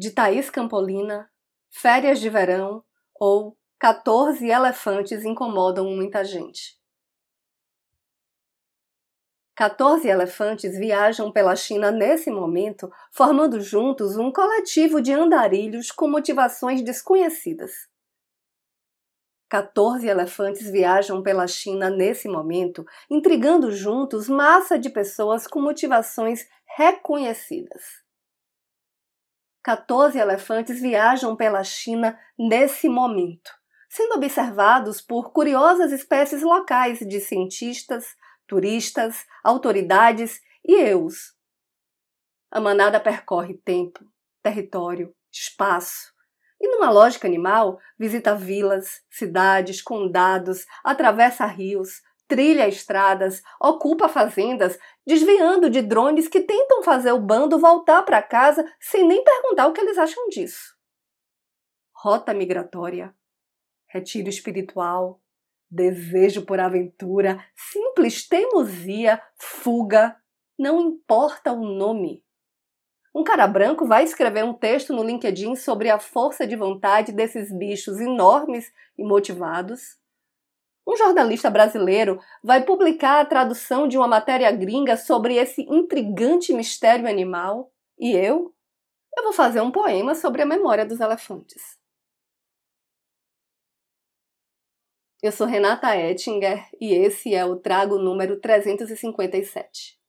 de Thaís Campolina, Férias de Verão ou 14 elefantes incomodam muita gente. 14 elefantes viajam pela China nesse momento, formando juntos um coletivo de andarilhos com motivações desconhecidas. 14 elefantes viajam pela China nesse momento, intrigando juntos massa de pessoas com motivações reconhecidas. 14 elefantes viajam pela China nesse momento, sendo observados por curiosas espécies locais de cientistas, turistas, autoridades e eus. A manada percorre tempo, território, espaço, e numa lógica animal, visita vilas, cidades, condados, atravessa rios, trilha estradas, ocupa fazendas, desviando de drones que tentam fazer o bando voltar para casa sem nem perguntar o que eles acham disso. Rota migratória, retiro espiritual, desejo por aventura, simples teimosia, fuga, não importa o nome. Um cara branco vai escrever um texto no LinkedIn sobre a força de vontade desses bichos enormes e motivados. Um jornalista brasileiro vai publicar a tradução de uma matéria gringa sobre esse intrigante mistério animal. E eu? Eu vou fazer um poema sobre a memória dos elefantes. Eu sou Renata Ettinger e esse é o Trago número 357.